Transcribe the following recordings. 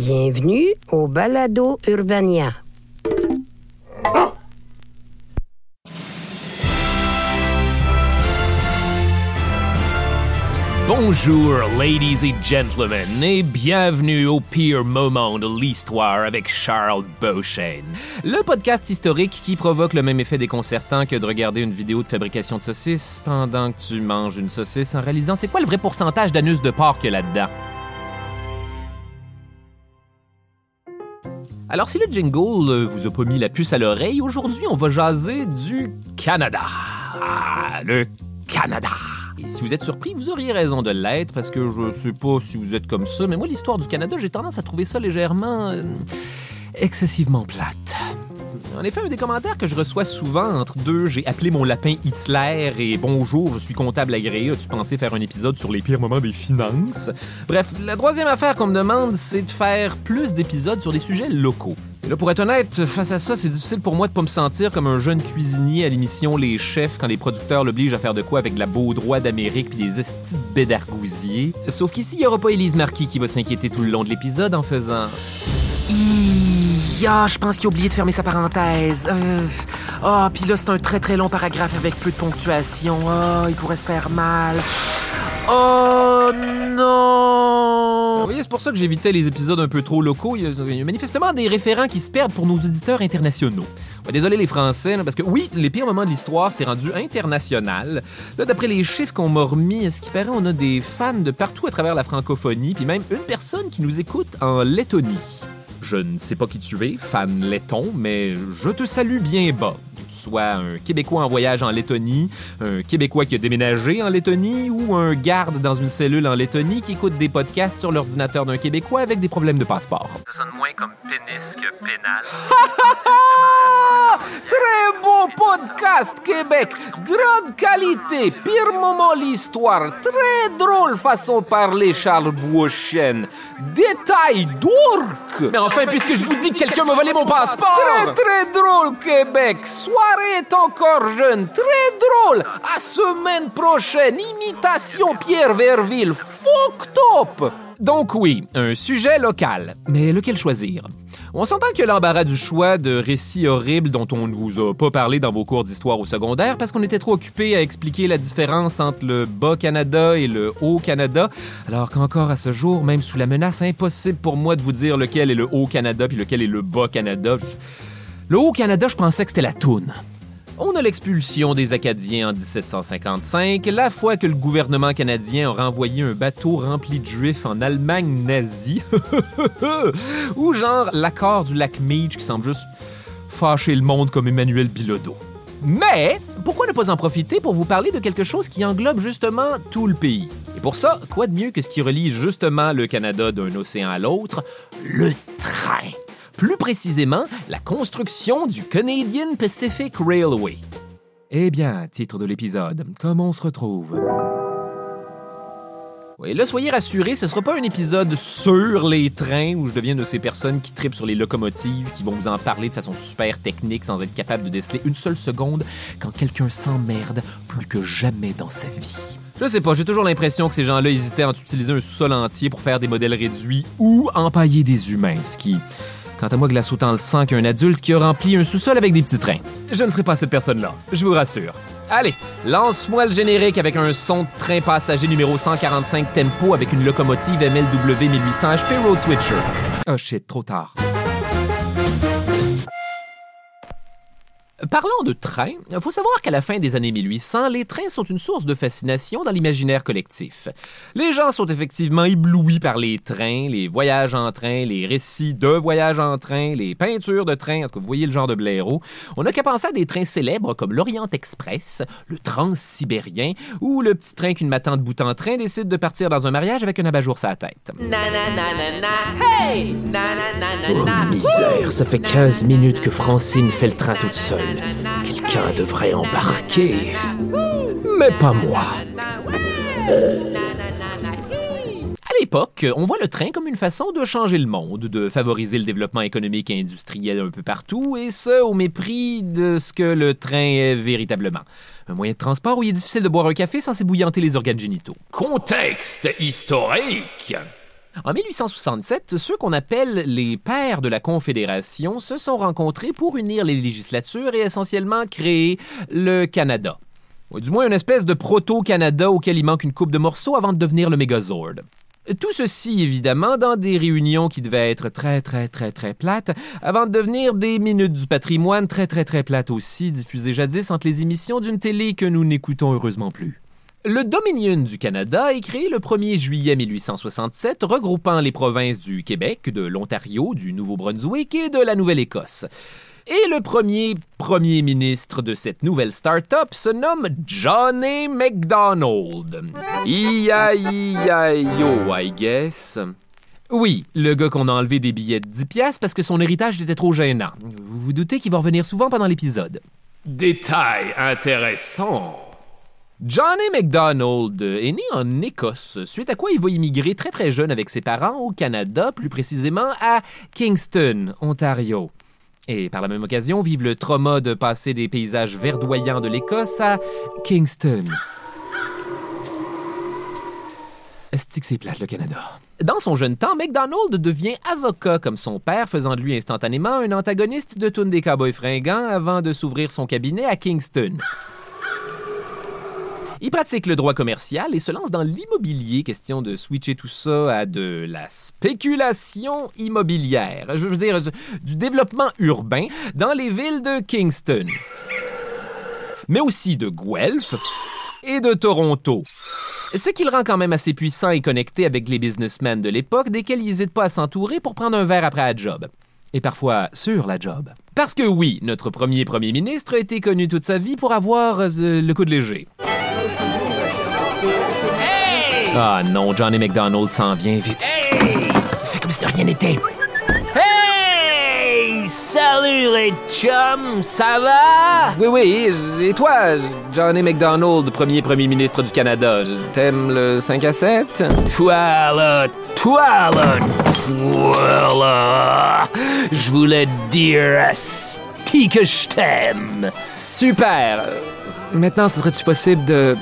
Bienvenue au Balado Urbania. Bonjour, ladies et gentlemen, et bienvenue au pire moment de l'histoire avec Charles Beauchesne. Le podcast historique qui provoque le même effet déconcertant que de regarder une vidéo de fabrication de saucisses pendant que tu manges une saucisse en réalisant c'est quoi le vrai pourcentage d'anus de porc qu'il a là-dedans. Alors, si le jingle euh, vous a pas mis la puce à l'oreille, aujourd'hui, on va jaser du Canada. Ah, le Canada. Si vous êtes surpris, vous auriez raison de l'être, parce que je sais pas si vous êtes comme ça, mais moi, l'histoire du Canada, j'ai tendance à trouver ça légèrement... euh, excessivement plate. En effet, un des commentaires que je reçois souvent entre deux, j'ai appelé mon lapin Hitler et bonjour, je suis comptable agréé, as-tu pensé faire un épisode sur les pires moments des finances? Bref, la troisième affaire qu'on me demande, c'est de faire plus d'épisodes sur des sujets locaux. Et là, pour être honnête, face à ça, c'est difficile pour moi de pas me sentir comme un jeune cuisinier à l'émission Les Chefs quand les producteurs l'obligent à faire de quoi avec de la Baudroie d'Amérique puis des estis de. Sauf qu'ici, il y aura pas Élise Marquis qui va s'inquiéter tout le long de l'épisode en faisant... Ah, je pense qu'il a oublié de fermer sa parenthèse. Euh, Ah, puis là, c'est un très très long paragraphe avec peu de ponctuation. Ah, il pourrait se faire mal. Oh non! Vous voyez, c'est pour ça que j'évitais les épisodes un peu trop locaux. Il y, a, manifestement des référents qui se perdent pour nos auditeurs internationaux. Désolé les Français, parce que oui, les pires moments de l'histoire, c'est rendu international. Là, d'après les chiffres qu'on m'a remis, à ce qui paraît, on a des fans de partout à travers la francophonie, puis même une personne qui nous écoute en Lettonie? Je ne sais pas qui tu es, fan letton, mais je te salue bien bas. Sois un Québécois en voyage en Lettonie, un Québécois qui a déménagé en Lettonie ou un garde dans une cellule en Lettonie qui écoute des podcasts sur l'ordinateur d'un Québécois avec des problèmes de passeport. Ça sonne moins comme pénis que pénal. Très beau podcast, Québec. Grande qualité. Pire moment l'histoire. Très drôle façon de parler, Charles Beauchesne. Détail d'orque. Mais enfin, puisque je vous dis que quelqu'un m'a volé mon passeport. Très, très drôle, Québec. Soirée est encore jeune. Très drôle. À semaine prochaine. Imitation Pierre Verville. Fuck top. Donc oui, un sujet local. Mais lequel choisir? On s'entend que l'embarras du choix de récits horribles dont on ne vous a pas parlé dans vos cours d'histoire au secondaire parce qu'on était trop occupés à expliquer la différence entre le Bas-Canada et le Haut-Canada, alors qu'encore à ce jour, même sous la menace, impossible pour moi de vous dire lequel est le Haut-Canada puis lequel est le Bas-Canada. Le Haut-Canada, je pensais que c'était la Toune. On a l'expulsion des Acadiens en 1755, la fois que le gouvernement canadien a renvoyé un bateau rempli de juifs en Allemagne nazie, ou genre l'accord du lac Meach qui semble juste fâcher le monde comme Emmanuel Bilodeau. Mais pourquoi ne pas en profiter pour vous parler de quelque chose qui englobe justement tout le pays? Et pour ça, quoi de mieux que ce qui relie justement le Canada d'un océan à l'autre? Le train. Plus précisément, la construction du Canadian Pacific Railway. Eh bien, titre de l'épisode, comment on se retrouve? Oui, là, soyez rassurés, ce sera pas un épisode sur les trains où je deviens de ces personnes qui tripent sur les locomotives, qui vont vous en parler de façon super technique sans être capable de déceler une seule seconde quand quelqu'un s'emmerde plus que jamais dans sa vie. Je sais pas, j'ai toujours l'impression que ces gens-là hésitaient à utiliser un sol entier pour faire des modèles réduits ou empailler des humains, ce qui, quant à moi, glace autant le sang qu'un adulte qui a rempli un sous-sol avec des petits trains. Je ne serai pas cette personne-là, je vous rassure. Allez, lance-moi le générique avec un son de train passager numéro 145 tempo avec une locomotive MLW 1800 HP Road Switcher. Oh shit, trop tard. Parlant de trains, il faut savoir qu'à la fin des années 1800, les trains sont une source de fascination dans l'imaginaire collectif. Les gens sont effectivement éblouis par les trains, les voyages en train, les récits de voyages en train, les peintures de train, en tout cas, vous voyez le genre de blaireau. On n'a qu'à penser à des trains célèbres comme l'Orient Express, le Transsibérien ou le petit train qu'une matante bout en train décide de partir dans un mariage avec un abat-jour sur la tête. Oh, misère, ça fait 15 minutes que Francine fait le train toute seule. Quelqu'un devrait embarquer. Mais pas moi. À l'époque, on voit le train comme une façon de changer le monde, de favoriser le développement économique et industriel un peu partout, et ce, au mépris de ce que le train est véritablement. Un moyen de transport où il est difficile de boire un café sans s'ébouillanter les organes génitaux. Contexte historique. En 1867, ceux qu'on appelle les pères de la Confédération se sont rencontrés pour unir les législatures et essentiellement créer le Canada. Ou du moins une espèce de proto-Canada auquel il manque une coupe de morceaux avant de devenir le Megazord. Tout ceci, évidemment, dans des réunions qui devaient être très, très, très, très plates, avant de devenir des minutes du patrimoine très, très, très plates aussi, diffusées jadis entre les émissions d'une télé que nous n'écoutons heureusement plus. Le Dominion du Canada est créé le 1er juillet 1867, regroupant les provinces du Québec, de l'Ontario, du Nouveau-Brunswick et de la Nouvelle-Écosse. Et le premier premier ministre de cette nouvelle start-up se nomme Johnny McDonald. I-I-I-I-O, I guess. Oui, le gars qu'on a enlevé des billets de 10 piastres parce que son héritage était trop gênant. Vous vous doutez qu'il va revenir souvent pendant l'épisode. Détail intéressant. Johnny McDonald est né en Écosse, suite à quoi il va immigrer très très jeune avec ses parents au Canada, plus précisément à Kingston, Ontario. Et par la même occasion, vivre le trauma de passer des paysages verdoyants de l'Écosse à Kingston. Est-ce c'est plate, le Canada? Dans son jeune temps, McDonald devient avocat comme son père, faisant de lui instantanément un antagoniste de Tune des Cowboys fringants avant de s'ouvrir son cabinet à Kingston. Il pratique le droit commercial et se lance dans l'immobilier, question de switcher tout ça à de la spéculation immobilière. Je veux dire, du développement urbain dans les villes de Kingston, mais aussi de Guelph et de Toronto. Ce qui le rend quand même assez puissant et connecté avec les businessmen de l'époque, desquels il n'hésite pas à s'entourer pour prendre un verre après la job. Et parfois sur la job. Parce que oui, notre premier premier ministre a été connu toute sa vie pour avoir euh, le coup de léger. Ah non, Johnny McDonald s'en vient vite. Fais comme si de rien n'était. Hey! Salut les chums, ça va? Oui, oui, et toi, Johnny McDonald, premier premier ministre du Canada, t'aimes le 5 à 7? Toi là, toi là, toi là, je voulais te dire asti que je t'aime. Super! Maintenant, ce serait-tu possible de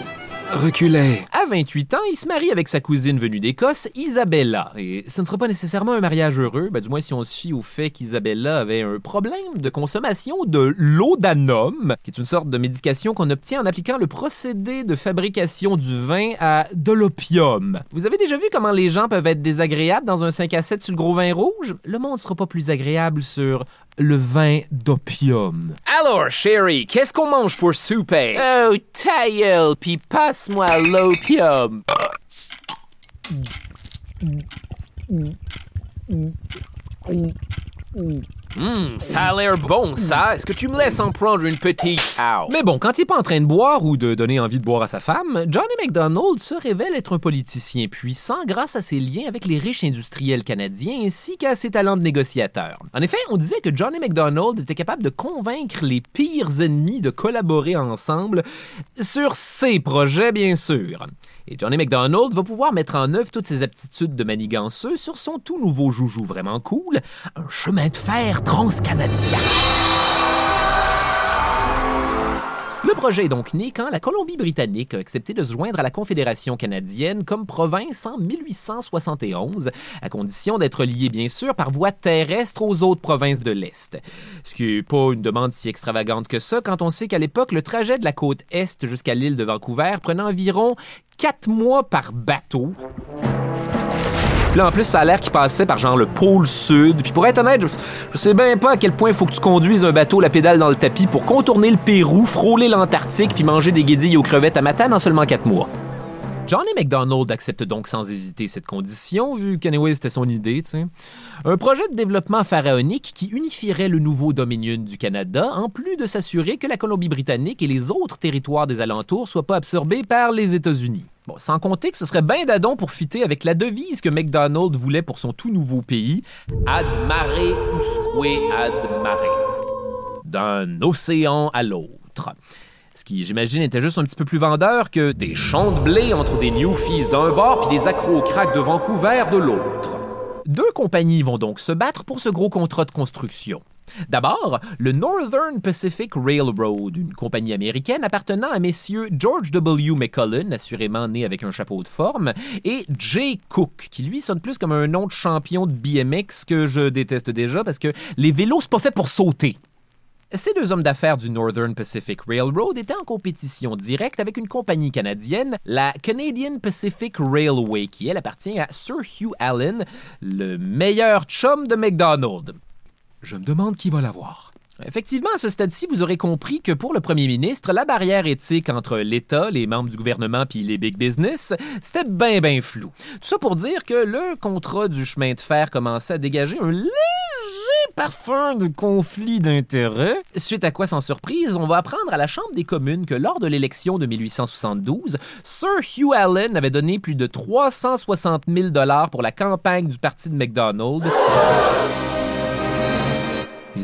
reculer? À 28 ans, il se marie avec sa cousine venue d'Écosse, Isabella. Et ce ne sera pas nécessairement un mariage heureux, ben, du moins si on se fie au fait qu'Isabella avait un problème de consommation de laudanum, qui est une sorte de médication qu'on obtient en appliquant le procédé de fabrication du vin à de l'opium. Vous avez déjà vu comment les gens peuvent être désagréables dans un 5 à 7 sur le gros vin rouge? Le monde sera pas plus agréable sur le vin d'opium. Alors, chérie, qu'est-ce qu'on mange pour souper? Oh, ta gueule, pis passe-moi l'opium. Hum, ça a l'air bon, ça. Est-ce que tu me laisses en prendre une petite? Ow. Mais bon, quand il est pas en train de boire ou de donner envie de boire à sa femme, Johnny McDonald se révèle être un politicien puissant grâce à ses liens avec les riches industriels canadiens ainsi qu'à ses talents de négociateur. En effet, on disait que Johnny McDonald était capable de convaincre les pires ennemis de collaborer ensemble sur ses projets, bien sûr. Et Johnny McDonald va pouvoir mettre en œuvre toutes ses aptitudes de maniganceux sur son tout nouveau joujou vraiment cool, un chemin de fer transcanadien. Le projet est donc né quand la Colombie-Britannique a accepté de se joindre à la Confédération canadienne comme province en 1871, à condition d'être lié bien sûr par voie terrestre aux autres provinces de l'Est. Ce qui n'est pas une demande si extravagante que ça quand on sait qu'à l'époque, le trajet de la côte Est jusqu'à l'île de Vancouver prenait environ quatre mois par bateau. Là, en plus, ça a l'air qu'il passait par genre le pôle sud. Puis pour être honnête, je, sais bien pas à quel point il faut que tu conduises un bateau la pédale dans le tapis pour contourner le Pérou, frôler l'Antarctique puis manger des guédilles aux crevettes à Matane en seulement quatre mois. Johnny McDonald accepte donc sans hésiter cette condition, vu qu'anyway c'était son idée. tu sais. Un projet de développement pharaonique qui unifierait le nouveau Dominion du Canada, en plus de s'assurer que la Colombie-Britannique et les autres territoires des alentours soient pas absorbés par les États-Unis. Bon, sans compter que ce serait bien d'adon pour fitter avec la devise que McDonald voulait pour son tout nouveau pays, Ad mare usque ad mare. D'un océan à l'autre. Ce qui, j'imagine, était juste un petit peu plus vendeur que des champs de blé entre des Newfies d'un bord puis des accros au crack de Vancouver de l'autre. Deux compagnies vont donc se battre pour ce gros contrat de construction. D'abord, le Northern Pacific Railroad, une compagnie américaine appartenant à messieurs George W. McCullen, assurément né avec un chapeau de forme, et Jay Cook, qui lui sonne plus comme un nom de champion de BMX que je déteste déjà parce que les vélos, c'est pas fait pour sauter. Ces deux hommes d'affaires du Northern Pacific Railroad étaient en compétition directe avec une compagnie canadienne, la Canadian Pacific Railway, qui elle appartient à Sir Hugh Allen, le meilleur chum de McDonald. Je me demande qui va l'avoir. Effectivement, à ce stade-ci, vous aurez compris que pour le premier ministre, la barrière éthique entre l'État, les membres du gouvernement puis les big business, c'était bien, bien flou. Tout ça pour dire que le contrat du chemin de fer commençait à dégager un léger parfum de conflit d'intérêts. Suite à quoi, sans surprise, on va apprendre à la Chambre des communes que lors de l'élection de 1872, Sir Hugh Allen avait donné plus de 360 000 dollars pour la campagne du parti de McDonald.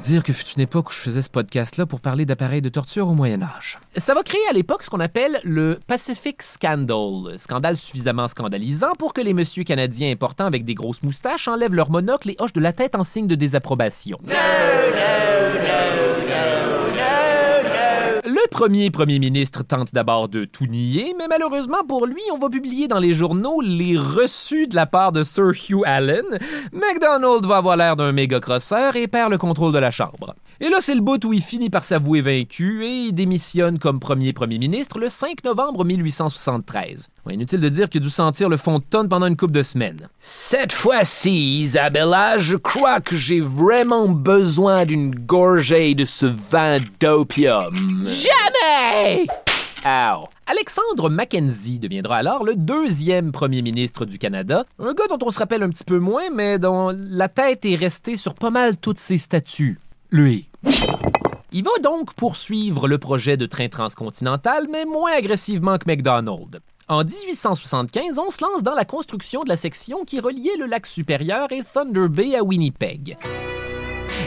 Dire que fut une époque où je faisais ce podcast-là pour parler d'appareils de torture au Moyen Âge. Ça va créer à l'époque ce qu'on appelle le Pacific Scandal, scandale suffisamment scandalisant pour que les messieurs canadiens importants avec des grosses moustaches enlèvent leur monocle et hochent de la tête en signe de désapprobation. Le premier premier ministre tente d'abord de tout nier, mais malheureusement pour lui, on va publier dans les journaux les reçus de la part de Sir Hugh Allen. MacDonald va avoir l'air d'un méga crosseur et perd le contrôle de la Chambre. Et là, c'est le bout où il finit par s'avouer vaincu et il démissionne comme premier premier ministre le 5 novembre 1873. Ouais, inutile de dire qu'il a dû sentir le fond de tonne pendant une couple de semaines. Cette fois-ci, Isabella, je crois que j'ai vraiment besoin d'une gorgée de ce vin d'opium. Jamais! Ow. Alexandre Mackenzie deviendra alors le deuxième premier ministre du Canada, un gars dont on se rappelle un petit peu moins, mais dont la tête est restée sur pas mal toutes ses statues. Lui. Il va donc poursuivre le projet de train transcontinental, mais moins agressivement que McDonald. En 1875, on se lance dans la construction de la section qui reliait le lac supérieur et Thunder Bay à Winnipeg.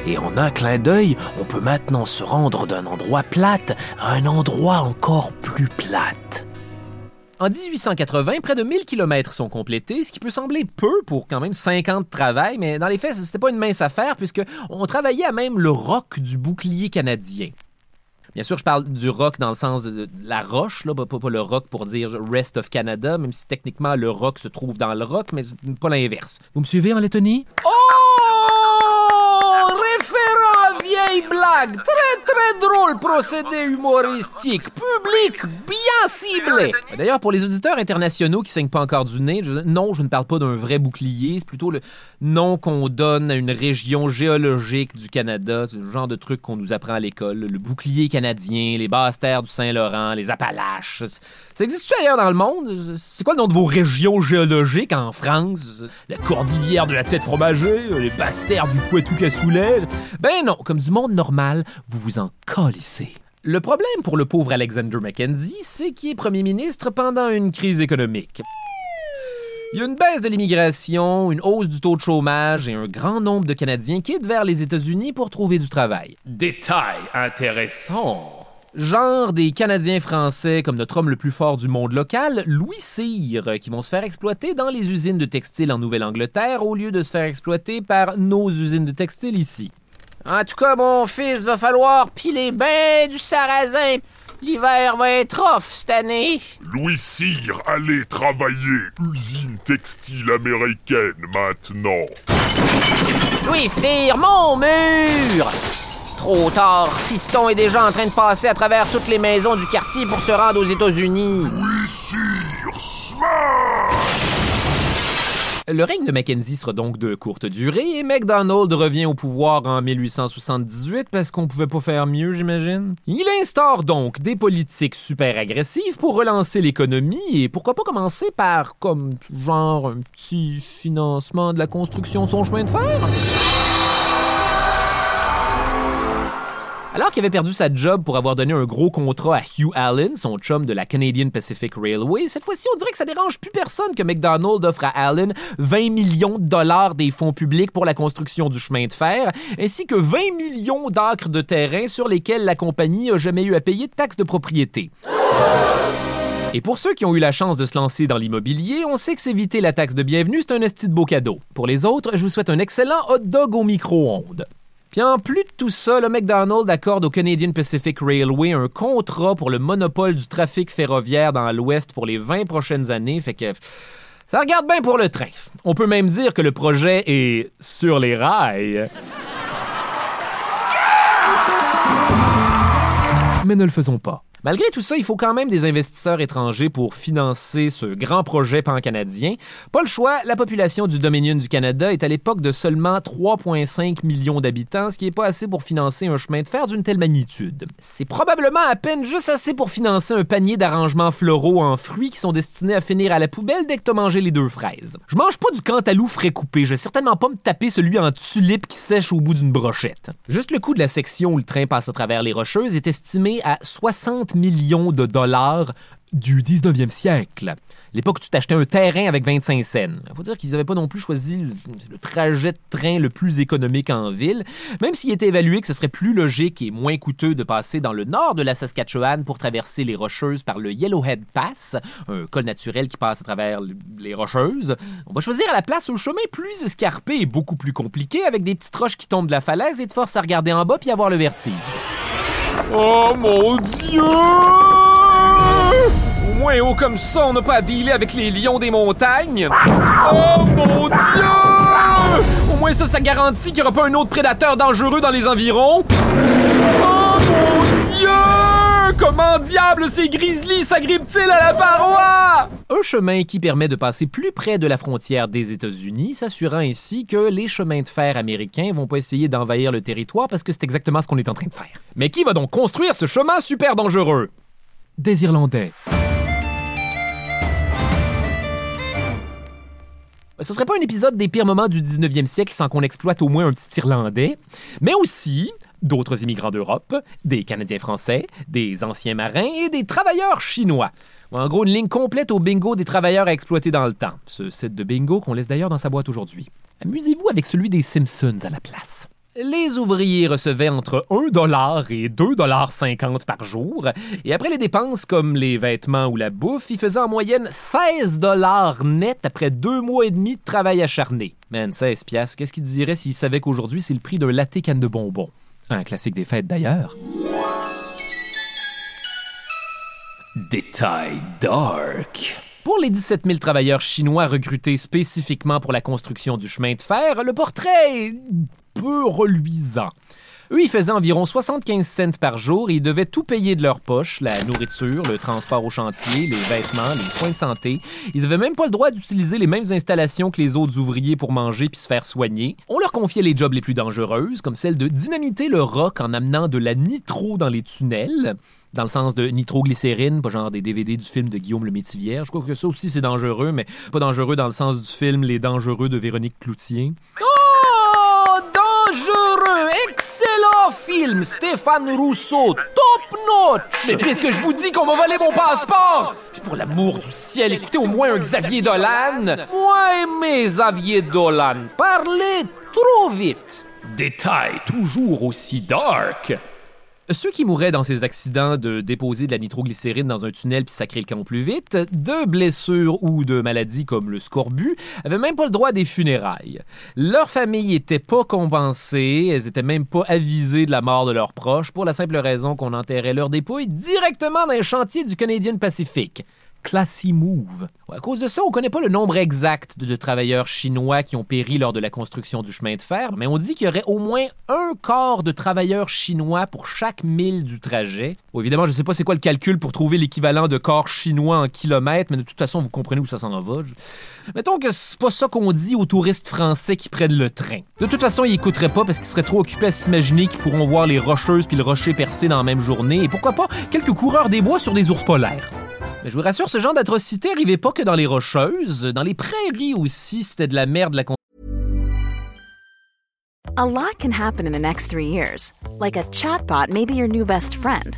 Et en un clin d'œil, on peut maintenant se rendre d'un endroit plate à un endroit encore plus plate. En 1880, près de 1000 km sont complétés, ce qui peut sembler peu pour quand même 5 ans de travail, mais dans les faits, c'était pas une mince affaire puisque on travaillait à même le roc du bouclier canadien. Bien sûr, je parle du rock dans le sens de la roche, là, pas, pas le rock pour dire Rest of Canada, même si techniquement le rock se trouve dans le rock, mais pas l'inverse. Vous me suivez en Lettonie? Oh! Vieille! Très, très drôle procédé humoristique. Public bien ciblé. D'ailleurs, pour les auditeurs internationaux qui saignent pas encore du nez, je- non, je ne parle pas d'un vrai bouclier. C'est plutôt le nom qu'on donne à une région géologique du Canada. C'est le genre de truc qu'on nous apprend à l'école. Le bouclier canadien, les basses terres du Saint-Laurent, les Appalaches. Ça existe-tu ailleurs dans le monde? C'est quoi le nom de vos régions géologiques en France? La cordillère de la tête fromagée? Les basses terres du Poitou-Cassoulet? Ben non, comme du monde normal, vous vous en colissez. Le problème pour le pauvre Alexander Mackenzie, c'est qu'il est premier ministre pendant une crise économique. Il y a une baisse de l'immigration, une hausse du taux de chômage et un grand nombre de Canadiens quittent vers les États-Unis pour trouver du travail. Détail intéressant. Genre des Canadiens français comme notre homme le plus fort du monde local, Louis Cyr, qui vont se faire exploiter dans les usines de textile en Nouvelle-Angleterre au lieu de se faire exploiter par nos usines de textile ici. En tout cas, mon fils, va falloir piler ben du sarrasin. L'hiver va être off cette année. Louis Cyr, allez travailler, usine textile américaine maintenant. Louis Cyr, mon mur! Trop tard, Fiston est déjà en train de passer à travers toutes les maisons du quartier pour se rendre aux États-Unis. Louis Cyr! Le règne de Mackenzie sera donc de courte durée et MacDonald revient au pouvoir en 1878 parce qu'on pouvait pas faire mieux, j'imagine. Il instaure donc des politiques super agressives pour relancer l'économie et pourquoi pas commencer par, comme, genre, un petit financement de la construction de son chemin de fer? Alors qu'il avait perdu sa job pour avoir donné un gros contrat à Hugh Allen, son chum de la Canadian Pacific Railway, cette fois-ci, on dirait que ça dérange plus personne que McDonald offre à Allen 20 millions de dollars des fonds publics pour la construction du chemin de fer, ainsi que 20 millions d'acres de terrain sur lesquels la compagnie a jamais eu à payer de taxes de propriété. Et pour ceux qui ont eu la chance de se lancer dans l'immobilier, on sait que s'éviter la taxe de bienvenue, c'est un esti de beau cadeau. Pour les autres, je vous souhaite un excellent hot dog au micro-ondes. Puis en plus de tout ça, le McDonald's accorde au Canadian Pacific Railway un contrat pour le monopole du trafic ferroviaire dans l'Ouest pour les 20 prochaines années, fait que ça regarde bien pour le train. On peut même dire que le projet est sur les rails. Mais ne le faisons pas. Malgré tout ça, il faut quand même des investisseurs étrangers pour financer ce grand projet pan-canadien. Pas le choix, la population du Dominion du Canada est à l'époque de seulement 3,5 millions d'habitants, ce qui n'est pas assez pour financer un chemin de fer d'une telle magnitude. C'est probablement à peine juste assez pour financer un panier d'arrangements floraux en fruits qui sont destinés à finir à la poubelle dès que t'as mangé les deux fraises. Je mange pas du cantalou frais coupé, je vais certainement pas me taper celui en tulipe qui sèche au bout d'une brochette. Juste le coût de la section où le train passe à travers les rocheuses est estimé à 60 millions de dollars du 19e siècle. L'époque où tu t'achetais un terrain avec 25 cents. Faut dire qu'ils n'avaient pas non plus choisi le, trajet de train le plus économique en ville, même s'il était évalué que ce serait plus logique et moins coûteux de passer dans le nord de la Saskatchewan pour traverser les Rocheuses par le Yellowhead Pass, un col naturel qui passe à travers les Rocheuses. On va choisir à la place un chemin plus escarpé et beaucoup plus compliqué avec des petites roches qui tombent de la falaise et te forcent à regarder en bas puis avoir le vertige. Oh mon dieu! Au moins haut comme ça, on n'a pas à dealer avec les lions des montagnes. Oh mon dieu! Au moins ça, ça garantit qu'il n'y aura pas un autre prédateur dangereux dans les environs. Oh mon dieu! Comment diable ces grizzlies s'agrippent-ils à la paroi? Chemin qui permet de passer plus près de la frontière des États-Unis, s'assurant ainsi que les chemins de fer américains vont pas essayer d'envahir le territoire parce que c'est exactement ce qu'on est en train de faire. Mais qui va donc construire ce chemin super dangereux? Des Irlandais. Ce serait pas un épisode des pires moments du 19e siècle sans qu'on exploite au moins un petit Irlandais, mais aussi d'autres immigrants d'Europe, des Canadiens français, des anciens marins et des travailleurs chinois. En gros, une ligne complète au bingo des travailleurs à exploiter dans le temps. Ce set de bingo qu'on laisse d'ailleurs dans sa boîte aujourd'hui. Amusez-vous avec celui des Simpsons à la place. Les ouvriers recevaient entre 1 dollar et 2,50 par jour, et après les dépenses comme les vêtements ou la bouffe, ils faisaient en moyenne 16 dollars net après deux mois et demi de travail acharné. Man, 16 piastres, qu'est-ce qu'ils diraient s'ils savaient qu'aujourd'hui c'est le prix d'un latte canne de bonbons? Un classique des fêtes d'ailleurs. Détail dark. Pour les 17 000 travailleurs chinois recrutés spécifiquement pour la construction du chemin de fer, le portrait est peu reluisant. Eux, ils faisaient environ 75 cents par jour et ils devaient tout payer de leur poche, la nourriture, le transport au chantier, les vêtements, les soins de santé. Ils n'avaient même pas le droit d'utiliser les mêmes installations que les autres ouvriers pour manger puis se faire soigner. On leur confiait les jobs les plus dangereuses, comme celle de dynamiter le roc en amenant de la nitro dans les tunnels dans le sens de nitroglycérine, pas genre des DVD du film de Guillaume le Métivier. Je crois que ça aussi c'est dangereux, mais pas dangereux dans le sens du film Les Dangereux de Véronique Cloutier. Oh, film! Stéphane Rousseau, top notch! Mais puisque je vous dis qu'on m'a volé mon passeport! Puis pour l'amour du ciel, écoutez au moins un Xavier Dolan! Moi aimé Xavier Dolan, parlez trop vite! Détail toujours aussi dark. Ceux qui mouraient dans ces accidents de déposer de la nitroglycérine dans un tunnel puis sacrer le camp plus vite, de blessures ou de maladies comme le scorbut, avaient même pas le droit des funérailles. Leurs familles étaient pas compensées, elles étaient même pas avisées de la mort de leurs proches pour la simple raison qu'on enterrait leurs dépouilles directement dans les chantiers du Canadian Pacific. Classy move. À cause de ça, on connaît pas le nombre exact de, travailleurs chinois qui ont péri lors de la construction du chemin de fer, mais on dit qu'il y aurait au moins un quart de travailleurs chinois pour chaque mille du trajet. Bon, évidemment, je sais pas c'est quoi le calcul pour trouver l'équivalent de corps chinois en kilomètres, mais de toute façon, vous comprenez où ça s'en va. Mettons que c'est pas ça qu'on dit aux touristes français qui prennent le train. De toute façon, ils écouteraient pas parce qu'ils seraient trop occupés à s'imaginer qu'ils pourront voir les rocheuses puis le rocher percé dans la même journée, et pourquoi pas quelques coureurs des bois sur des ours polaires. Mais je vous rassure, ce genre d'atrocité arrivait pas que dans les rocheuses. Dans les prairies aussi, c'était de la merde la A lot can happen in the next three years. Like a chatbot may be your new best friend.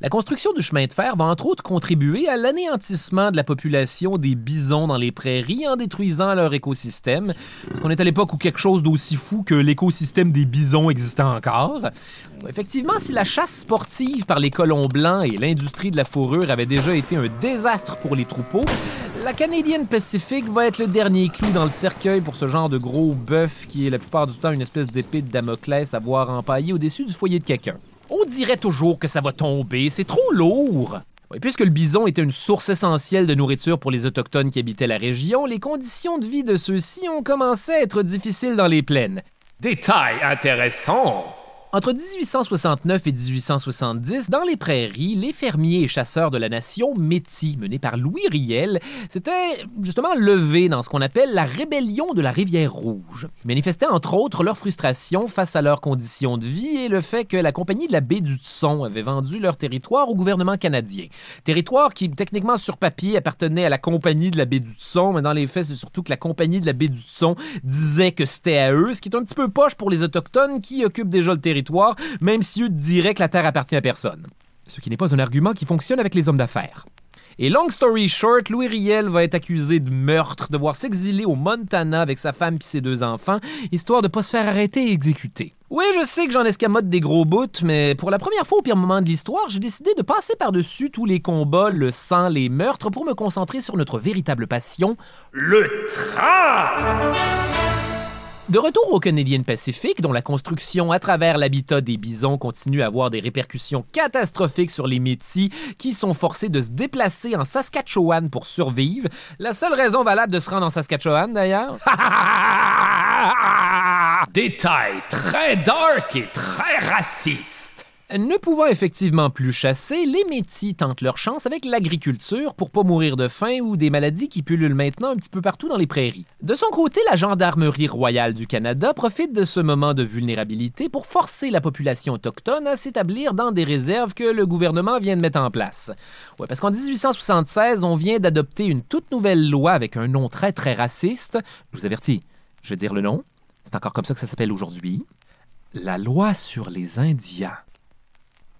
La construction du chemin de fer va entre autres contribuer à l'anéantissement de la population des bisons dans les prairies en détruisant leur écosystème. Parce qu'on est à l'époque où quelque chose d'aussi fou que l'écosystème des bisons existait encore. Effectivement, si la chasse sportive par les colons blancs et l'industrie de la fourrure avait déjà été un désastre pour les troupeaux, la Canadian Pacific va être le dernier clou dans le cercueil pour ce genre de gros bœuf qui est la plupart du temps une espèce d'épée de Damoclès à voir empaillée au-dessus du foyer de quelqu'un. On dirait toujours que ça va tomber, c'est trop lourd. Oui, puisque le bison était une source essentielle de nourriture pour les Autochtones qui habitaient la région, les conditions de vie de ceux-ci ont commencé à être difficiles dans les plaines. Détail intéressant. Entre 1869 et 1870, dans les prairies, les fermiers et chasseurs de la nation Métis, menés par Louis Riel, s'étaient justement levés dans ce qu'on appelle la rébellion de la rivière Rouge. Ils manifestaient entre autres leur frustration face à leurs conditions de vie et le fait que la compagnie de la baie du Tson avait vendu leur territoire au gouvernement canadien. Territoire qui, techniquement sur papier, appartenait à la compagnie de la baie du Tson, mais dans les faits, c'est surtout que la compagnie de la baie du Tson disait que c'était à eux, ce qui est un petit peu poche pour les Autochtones qui occupent déjà le territoire même si eux diraient que la Terre appartient à personne. Ce qui n'est pas un argument qui fonctionne avec les hommes d'affaires. Et long story short, Louis Riel va être accusé de meurtre, devoir s'exiler au Montana avec sa femme et ses deux enfants, histoire de pas se faire arrêter et exécuter. Oui, je sais que j'en escamote des gros bouts, mais pour la première fois au pire moment de l'histoire, j'ai décidé de passer par-dessus tous les combats, le sang, les meurtres, pour me concentrer sur notre véritable passion, Le train! De retour au Canadian Pacific, dont la construction à travers l'habitat des bisons continue à avoir des répercussions catastrophiques sur les Métis qui sont forcés de se déplacer en Saskatchewan pour survivre. La seule raison valable de se rendre en Saskatchewan, d'ailleurs? Détail très dark et très raciste. Ne pouvant effectivement plus chasser, les Métis tentent leur chance avec l'agriculture pour pas mourir de faim ou des maladies qui pullulent maintenant un petit peu partout dans les prairies. De son côté, la Gendarmerie royale du Canada profite de ce moment de vulnérabilité pour forcer la population autochtone à s'établir dans des réserves que le gouvernement vient de mettre en place. Ouais, parce qu'en 1876, on vient d'adopter une toute nouvelle loi avec un nom très très raciste. Je vous avertis, je vais dire le nom. C'est encore comme ça que ça s'appelle aujourd'hui. La loi sur les Indiens.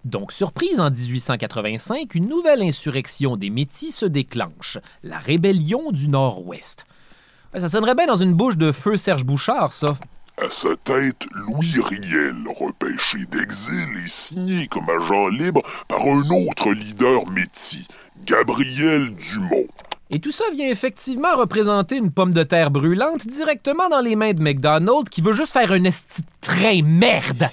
Donc, surprise en 1885, une nouvelle insurrection des Métis se déclenche, la rébellion du Nord-Ouest. Ça sonnerait bien dans une bouche de feu Serge Bouchard, ça. À sa tête, Louis Riel, repêché d'exil et signé comme agent libre par un autre leader métis, Gabriel Dumont. Et tout ça vient effectivement représenter une pomme de terre brûlante directement dans les mains de McDonald qui veut juste faire un esti train merde.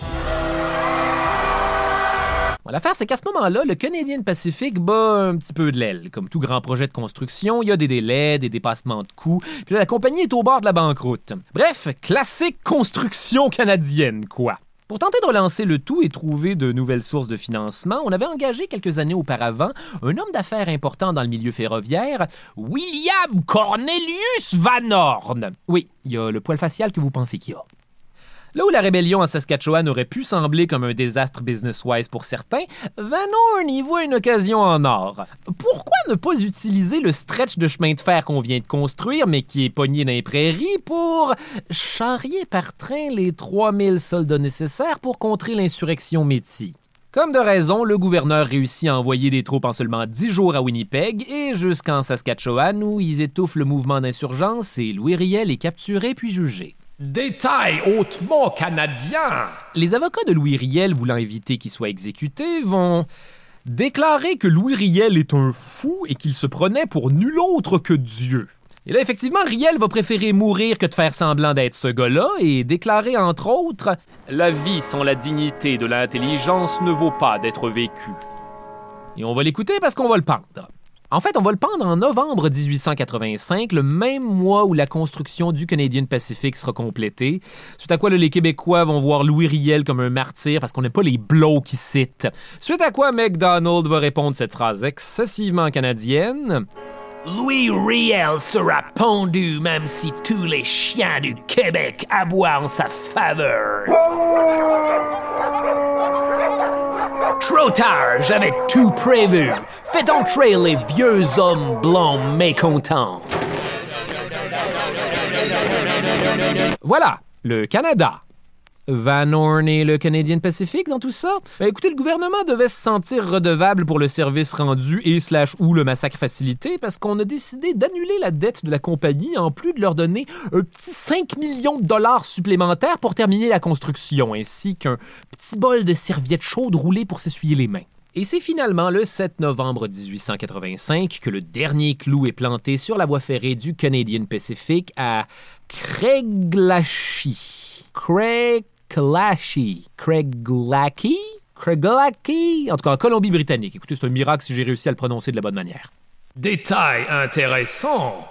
L'affaire, c'est qu'à ce moment-là, le Canadian Pacific bat un petit peu de l'aile. Comme tout grand projet de construction, il y a des délais, des dépassements de coûts, puis la compagnie est au bord de la banqueroute. Bref, classique construction canadienne, quoi. Pour tenter de relancer le tout et trouver de nouvelles sources de financement, on avait engagé quelques années auparavant un homme d'affaires important dans le milieu ferroviaire, William Cornelius Van Horn. Oui, il y a le poil facial que vous pensez qu'il y a. Là où la rébellion en Saskatchewan aurait pu sembler comme un désastre business-wise pour certains, Van y voit une occasion en or. Pourquoi ne pas utiliser le stretch de chemin de fer qu'on vient de construire, mais qui est pogné dans les prairies, pour charrier par train les 3000 soldats nécessaires pour contrer l'insurrection Métis? Comme de raison, le gouverneur réussit à envoyer des troupes en seulement 10 jours à Winnipeg et jusqu'en Saskatchewan où ils étouffent le mouvement d'insurgence et Louis Riel est capturé puis jugé. Détail hautement canadien. Les avocats de Louis Riel voulant éviter qu'il soit exécuté vont déclarer que Louis Riel est un fou et qu'il se prenait pour nul autre que Dieu. Et là, effectivement, Riel va préférer mourir que de faire semblant d'être ce gars-là et déclarer, entre autres, La vie sans la dignité de l'intelligence ne vaut pas d'être vécue. Et on va l'écouter parce qu'on va le pendre. En fait, on va le pendre en novembre 1885, le même mois où la construction du Canadian Pacific sera complétée. Suite à quoi là, les Québécois vont voir Louis Riel comme un martyr parce qu'on n'est pas les blows qui citent. Suite à quoi McDonald va répondre cette phrase excessivement canadienne. Louis Riel sera pendu même si tous les chiens du Québec aboient en sa faveur. Trop tard, j'avais tout prévu. Faites entrer les vieux hommes blancs mécontents. Voilà, le Canada. Van Horn le Canadian Pacific dans tout ça? Ben, écoutez, le gouvernement devait se sentir redevable pour le service rendu et slash ou le massacre facilité parce qu'on a décidé d'annuler la dette de la compagnie en plus de leur donner un petit 5 millions de dollars supplémentaires pour terminer la construction ainsi qu'un petit bol de serviettes chaudes roulées pour s'essuyer les mains. Et c'est finalement le 7 novembre 1885 que le dernier clou est planté sur la voie ferrée du Canadian Pacific à Craiglachie. Craiglachie. Craiglachie? Craiglachie? En tout cas, en Colombie-Britannique. Écoutez, c'est un miracle si j'ai réussi à le prononcer de la bonne manière. Détail intéressant.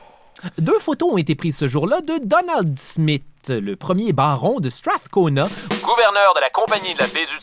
Deux photos ont été prises ce jour-là de Donald Smith, le premier baron de Strathcona, gouverneur de la Compagnie de la baie du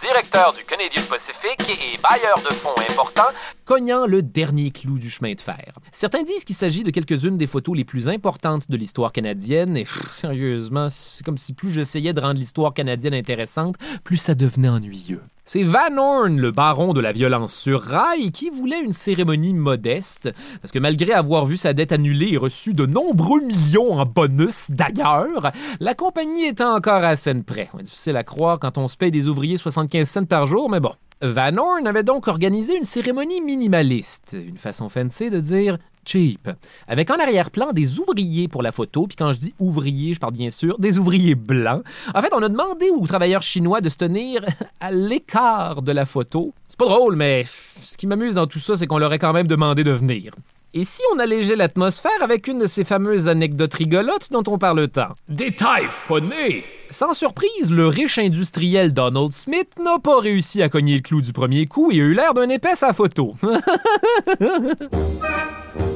directeur du Canadian Pacific et bailleur de fonds important, cognant le dernier clou du chemin de fer. Certains disent qu'il s'agit de quelques-unes des photos les plus importantes de l'histoire canadienne, et sérieusement, c'est comme si plus j'essayais de rendre l'histoire canadienne intéressante, plus ça devenait ennuyeux. C'est Van Horn, le baron de la violence sur rail, qui voulait une cérémonie modeste, parce que malgré avoir vu sa dette annulée et reçu de nombreux millions en bonus d'ailleurs, la compagnie était encore à scène près. Difficile à croire quand on se paye des ouvriers 75 cents par jour, mais bon. Van Horn avait donc organisé une cérémonie minimaliste, une façon fancy de dire cheap, avec en arrière-plan des ouvriers pour la photo, puis quand je dis ouvriers, je parle bien sûr des ouvriers blancs. En fait, on a demandé aux travailleurs chinois de se tenir à l'écart de la photo. C'est pas drôle, mais ce qui m'amuse dans tout ça, c'est qu'on leur a quand même demandé de venir. Et si on allégeait l'atmosphère avec une de ces fameuses anecdotes rigolotes dont on parle tant? Détail phoné. Sans surprise, le riche industriel Donald Smith n'a pas réussi à cogner le clou du premier coup et a eu l'air d'un épais à photo.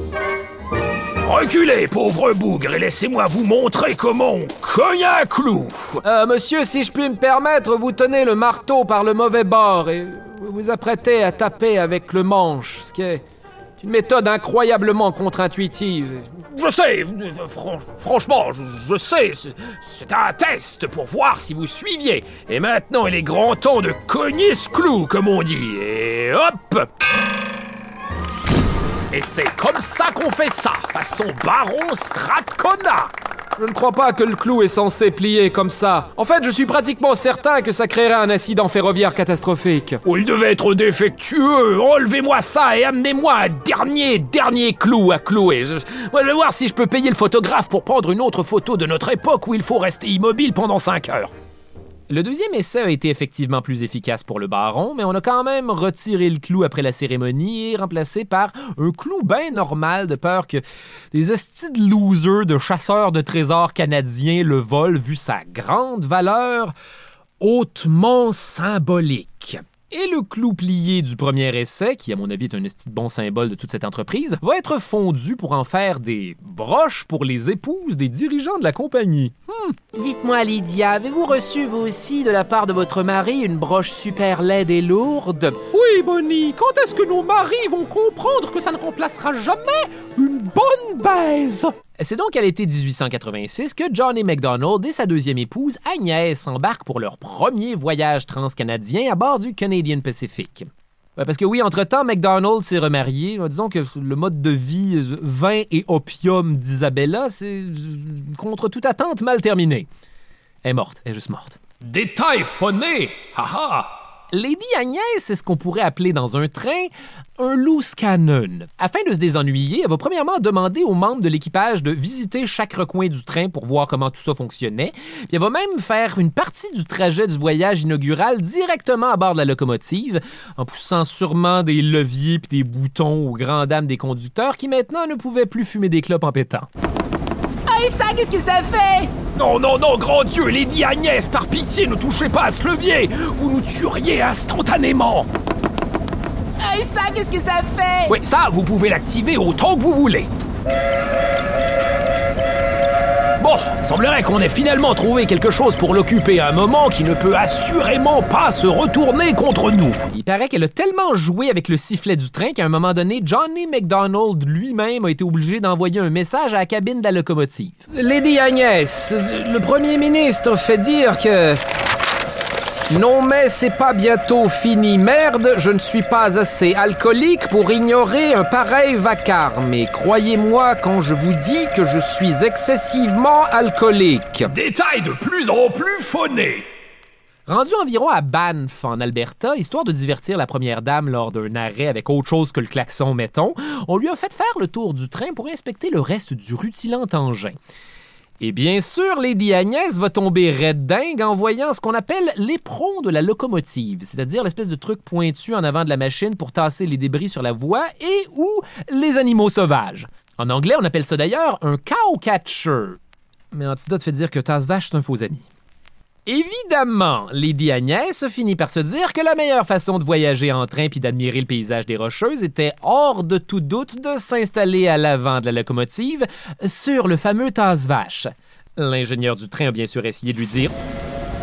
Reculez, pauvre bougre, et laissez-moi vous montrer comment on cogne un clou. Euh, monsieur, si je puis me permettre, vous tenez le marteau par le mauvais bord et vous vous apprêtez à taper avec le manche, ce qui est une méthode incroyablement contre-intuitive. Je sais, fran- franchement, je, je sais, c'est- c'est un test pour voir si vous suiviez. Et maintenant, il est grand temps de cogner ce clou, comme on dit. Et hop Et c'est comme ça qu'on fait ça, façon Baron Strathcona. Je ne crois pas que le clou est censé plier comme ça. En fait, je suis pratiquement certain que ça créerait un accident ferroviaire catastrophique. Oh, il devait être défectueux. Enlevez-moi ça et amenez-moi un dernier, dernier clou à clouer. Je, je vais voir si je peux payer le photographe pour prendre une autre photo de notre époque où il faut rester immobile pendant 5 heures. Le deuxième essai a été effectivement plus efficace pour le baron, mais on a quand même retiré le clou après la cérémonie et remplacé par un clou bien normal de peur que des estis de losers de chasseurs de trésors canadiens le volent vu sa grande valeur hautement symbolique. Et le clou plié du premier essai, qui à mon avis est un esti bon symbole de toute cette entreprise, va être fondu pour en faire des broches pour les épouses des dirigeants de la compagnie. Dites-moi, Lydia, avez-vous reçu vous aussi de la part de votre mari une broche super laide et lourde? Oui, Bonnie, quand est-ce que nos maris vont comprendre que ça ne remplacera jamais une bonne baise? C'est donc à l'été 1886 que Johnny MacDonald et sa deuxième épouse Agnès embarquent pour leur premier voyage transcanadien à bord du Canadian Pacific. Parce que oui, entre-temps, MacDonald s'est remarié. Disons que le mode de vie vin et opium d'Isabella, c'est euh, contre toute attente mal terminé. Elle est morte, elle est juste morte. Détail phoné! Haha! Lady Agnès, c'est ce qu'on pourrait appeler dans un train un loose cannon. Afin de se désennuyer, elle va premièrement demander aux membres de l'équipage de visiter chaque recoin du train pour voir comment tout ça fonctionnait. Puis elle va même faire une partie du trajet du voyage inaugural directement à bord de la locomotive, en poussant sûrement des leviers puis des boutons aux grandes dames des conducteurs qui maintenant ne pouvaient plus fumer des clopes en pétant. Hey, ça, qu'est-ce que ça fait? Non, non, non, grand Dieu, Lady Agnès, par pitié, ne touchez pas à ce levier! Vous nous tueriez instantanément! Hey, ça, qu'est-ce que ça fait? Oui, ça, vous pouvez l'activer autant que vous voulez. Bon, il semblerait qu'on ait finalement trouvé quelque chose pour l'occuper un moment qui ne peut assurément pas se retourner contre nous. Il paraît qu'elle a tellement joué avec le sifflet du train qu'à un moment donné, Johnny MacDonald lui-même a été obligé d'envoyer un message à la cabine de la locomotive. Lady Agnès, le premier ministre fait dire que. Non, mais c'est pas bientôt fini. Merde, je ne suis pas assez alcoolique pour ignorer un pareil vacarme. Mais croyez-moi quand je vous dis que je suis excessivement alcoolique. Détail de plus en plus phoné. Rendu environ à Banff, en Alberta, histoire de divertir la première dame lors d'un arrêt avec autre chose que le klaxon, mettons, on lui a fait faire le tour du train pour inspecter le reste du rutilant engin. Et bien sûr, Lady Agnès va tomber raide dingue en voyant ce qu'on appelle l'éperon de la locomotive, c'est-à-dire l'espèce de truc pointu en avant de la machine pour tasser les débris sur la voie et ou les animaux sauvages. En anglais, on appelle ça d'ailleurs un cowcatcher. Mais Antidote fait dire que tasse-vache, c'est un faux ami. Évidemment, Lady Agnès finit par se dire que la meilleure façon de voyager en train puis d'admirer le paysage des Rocheuses était, hors de tout doute, de s'installer à l'avant de la locomotive sur le fameux tasse-vache. L'ingénieur du train a bien sûr essayé de lui dire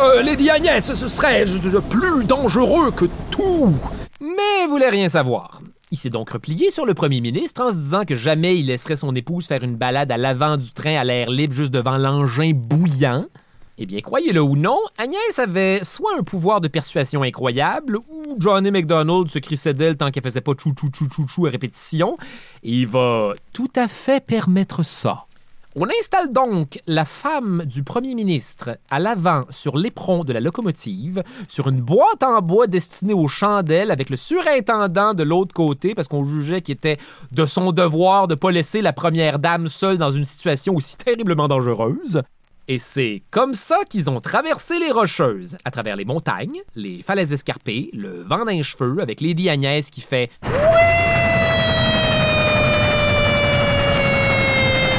Euh, Lady Agnès, ce serait plus dangereux que tout. mais voulait rien savoir. Il s'est donc replié sur le premier ministre en se disant que jamais il laisserait son épouse faire une balade à l'avant du train à l'air libre juste devant l'engin bouillant. Eh bien, croyez-le ou non, Agnès avait soit un pouvoir de persuasion incroyable, ou Johnny MacDonald se crissait d'elle tant qu'elle faisait pas chou chou chou chou chou à répétition, et il va tout à fait permettre ça. On installe donc la femme du premier ministre à l'avant sur l'éperon de la locomotive, sur une boîte en bois destinée aux chandelles avec le surintendant de l'autre côté parce qu'on jugeait qu'il était de son devoir de pas laisser la première dame seule dans une situation aussi terriblement dangereuse. Et c'est comme ça qu'ils ont traversé les Rocheuses, à travers les montagnes, les falaises escarpées, le vent d'un cheveu avec Lady Agnès qui fait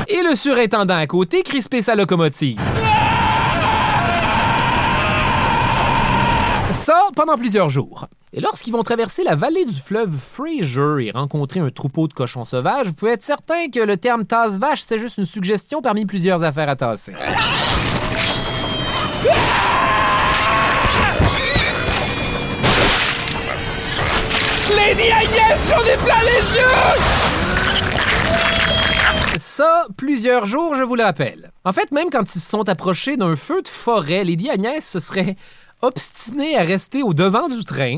et le surintendant à côté crispé sa locomotive. Pendant plusieurs jours. Et lorsqu'ils vont traverser la vallée du fleuve Fraser et rencontrer un troupeau de cochons sauvages, vous pouvez être certain que le terme tasse-vache, c'est juste une suggestion parmi plusieurs affaires à tasser. Lady Agnès, j'en ai plein les yeux! Ça, plusieurs jours, je vous le rappelle. En fait, même quand ils se sont approchés d'un feu de forêt, Lady Agnès se serait obstinée à rester au devant du train.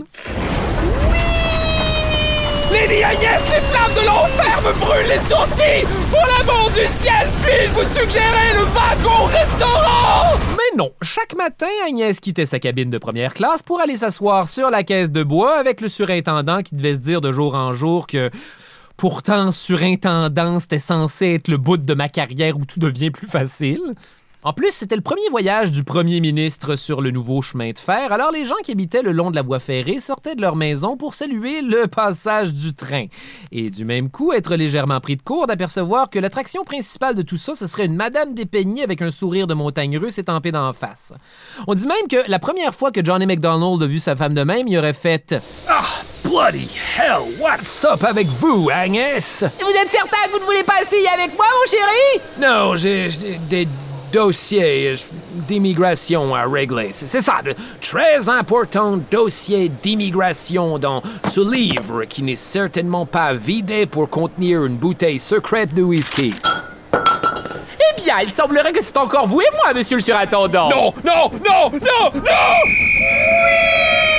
Lady Agnès, les flammes de l'enfer me brûlent les sourcils! Pour l'amour du ciel, puis-je vous suggérer le wagon restaurant? Mais non, chaque matin, Agnès quittait sa cabine de première classe pour aller s'asseoir sur la caisse de bois avec le surintendant qui devait se dire de jour en jour que pourtant surintendant c'était censé être le bout de ma carrière où tout devient plus facile. En plus, c'était le premier voyage du premier ministre sur le nouveau chemin de fer, alors les gens qui habitaient le long de la voie ferrée sortaient de leur maison pour saluer le passage du train. Et du même coup, être légèrement pris de court d'apercevoir que l'attraction principale de tout ça, ce serait une madame dépeignée avec un sourire de montagne russe étampé d'en face. On dit même que la première fois que Johnny McDonald a vu sa femme de même, il aurait fait Ah, bloody hell, what's up avec vous, Agnès? Vous êtes certain que vous ne voulez pas essayer avec moi, mon chéri? Non, j'ai j'ai des dossiers euh, d'immigration à régler. C'est ça, de très important dossier d'immigration dans ce livre qui n'est certainement pas vidé pour contenir une bouteille secrète de whisky. Eh bien, il semblerait que c'est encore vous et moi, monsieur le surintendant. Non, non, non, non, non!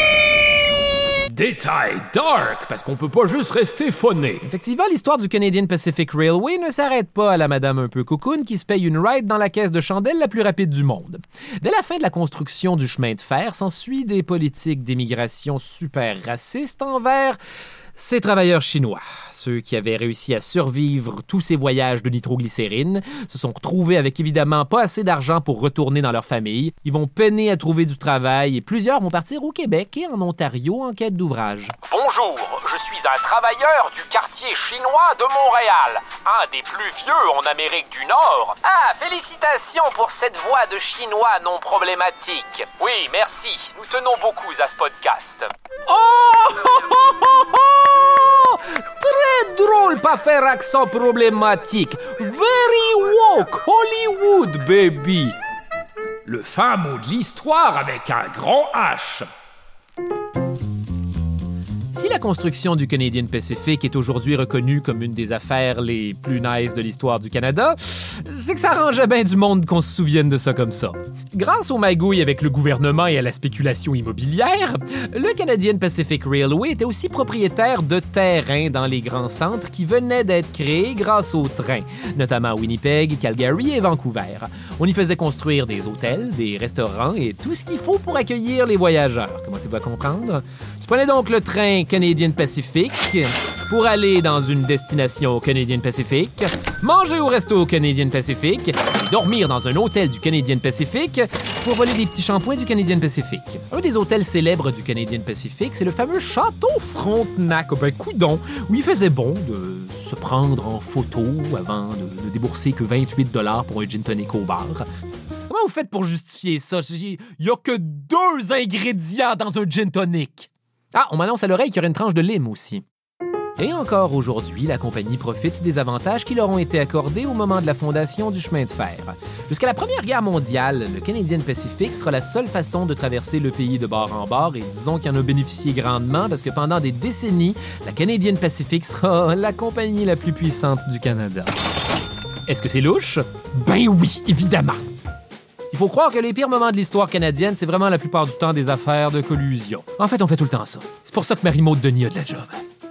Détail dark, parce qu'on peut pas juste rester phoné. Effectivement, l'histoire du Canadian Pacific Railway ne s'arrête pas à la madame un peu cocoon qui se paye une ride dans la caisse de chandelle la plus rapide du monde. Dès la fin de la construction du chemin de fer, s'ensuit des politiques d'émigration super racistes envers ces travailleurs chinois, ceux qui avaient réussi à survivre tous ces voyages de nitroglycérine, se sont retrouvés avec évidemment pas assez d'argent pour retourner dans leur famille. Ils vont peiner à trouver du travail et plusieurs vont partir au Québec et en Ontario en quête d'ouvrage. Bonjour, je suis un travailleur du quartier chinois de Montréal, un des plus vieux en Amérique du Nord. Ah, félicitations pour cette voix de chinois non problématique. Oui, merci, nous tenons beaucoup à ce podcast. Oh! Très drôle pas faire accent problématique. Very woke, Hollywood, baby. Le fin mot de l'histoire avec un grand H. Si la construction du Canadian Pacific est aujourd'hui reconnue comme une des affaires les plus nice de l'histoire du Canada, c'est que ça arrangeait bien du monde qu'on se souvienne de ça comme ça. Grâce aux magouilles avec le gouvernement et à la spéculation immobilière, le Canadian Pacific Railway était aussi propriétaire de terrains dans les grands centres qui venaient d'être créés grâce aux trains, notamment Winnipeg, Calgary et Vancouver. On y faisait construire des hôtels, des restaurants et tout ce qu'il faut pour accueillir les voyageurs. Commencez-vous à comprendre? Tu prenais donc le train Canadian Pacific pour aller dans une destination Canadian Pacific, manger au resto Canadian Pacific dormir dans un hôtel du Canadian Pacific pour voler des petits shampoings du Canadian Pacific. Un des hôtels célèbres du Canadian Pacific, c'est le fameux Château Frontenac, ben coudon, où il faisait bon de se prendre en photo avant de, de débourser que 28 dollars pour un gin tonic au bar. Comment vous faites pour justifier ça? Il y a que deux ingrédients dans un gin tonic. Ah, on m'annonce à l'oreille qu'il y aurait une tranche de lime aussi. Et encore aujourd'hui, la compagnie profite des avantages qui leur ont été accordés au moment de la fondation du chemin de fer. Jusqu'à la Première Guerre mondiale, le Canadian Pacific sera la seule façon de traverser le pays de bord en bord et disons qu'il en a bénéficié grandement parce que pendant des décennies, la Canadian Pacific sera la compagnie la plus puissante du Canada. Est-ce que c'est louche? Ben oui, évidemment. Il faut croire que les pires moments de l'histoire canadienne, c'est vraiment la plupart du temps des affaires de collusion. En fait, on fait tout le temps ça. C'est pour ça que Marie-Maud Denis a de la job.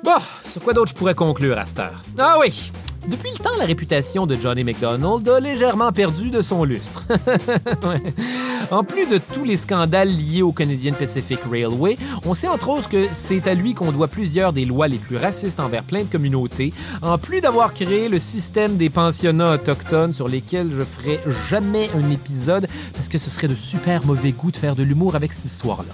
Bon, sur quoi d'autre je pourrais conclure à cette heure? Ah oui! Depuis le temps, la réputation de Johnny McDonald a légèrement perdu de son lustre. En plus de tous les scandales liés au Canadian Pacific Railway, on sait entre autres que c'est à lui qu'on doit plusieurs des lois les plus racistes envers plein de communautés, en plus d'avoir créé le système des pensionnats autochtones sur lesquels je ferai jamais un épisode parce que ce serait de super mauvais goût de faire de l'humour avec cette histoire-là.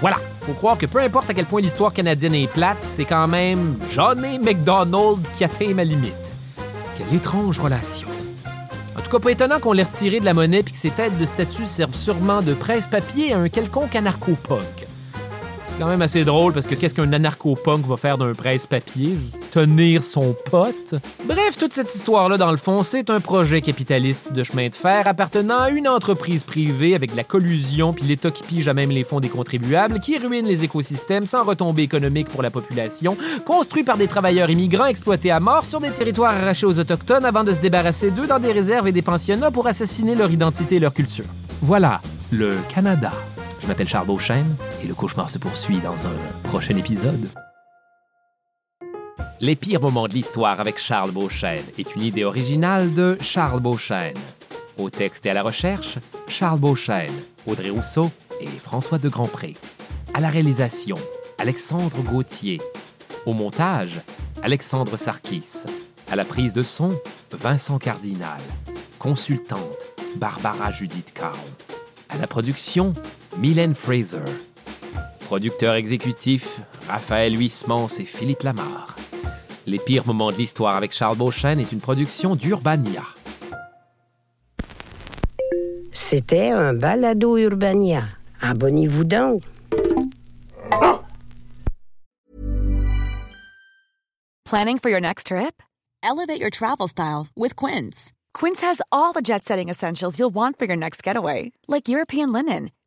Voilà, faut croire que peu importe à quel point l'histoire canadienne est plate, c'est quand même Johnny McDonald qui atteint ma limite. Quelle étrange relation. En tout cas, pas étonnant qu'on l'ait retiré de la monnaie puis que ses têtes de statue servent sûrement de presse-papier à un quelconque anarcho-punk. Quand même assez drôle parce que qu'est-ce qu'un anarcho-punk va faire d'un presse-papier? Tenir son pote? Bref, toute cette histoire-là, dans le fond, c'est un projet capitaliste de chemin de fer appartenant à une entreprise privée avec la collusion puis l'État qui pige à même les fonds des contribuables, qui ruine les écosystèmes sans retombée économique pour la population, construit par des travailleurs immigrants exploités à mort sur des territoires arrachés aux Autochtones avant de se débarrasser d'eux dans des réserves et des pensionnats pour assassiner leur identité et leur culture. Voilà, le Canada. Je m'appelle Charles Beauchesne et le cauchemar se poursuit dans un prochain épisode. Les pires moments de l'histoire avec Charles Beauchesne est une idée originale de Charles Beauchesne. Au texte et à la recherche, Charles Beauchesne, Audrey Rousseau et François de Grandpré. À la réalisation, Alexandre Gauthier. Au montage, Alexandre Sarkis. À la prise de son, Vincent Cardinal. Consultante, Barbara Judith Caron. À la production, Mylène Fraser. Producteur exécutif, Raphaël Huismans et Philippe Lamar. Les pires moments de l'histoire avec Charles Beauchesne est une production d'Urbania. C'était un balado Urbania. Abonnez-vous donc. Planning for your next trip? Elevate your travel style with Quince. Quince has all the jet setting essentials you'll want for your next getaway, like European linen,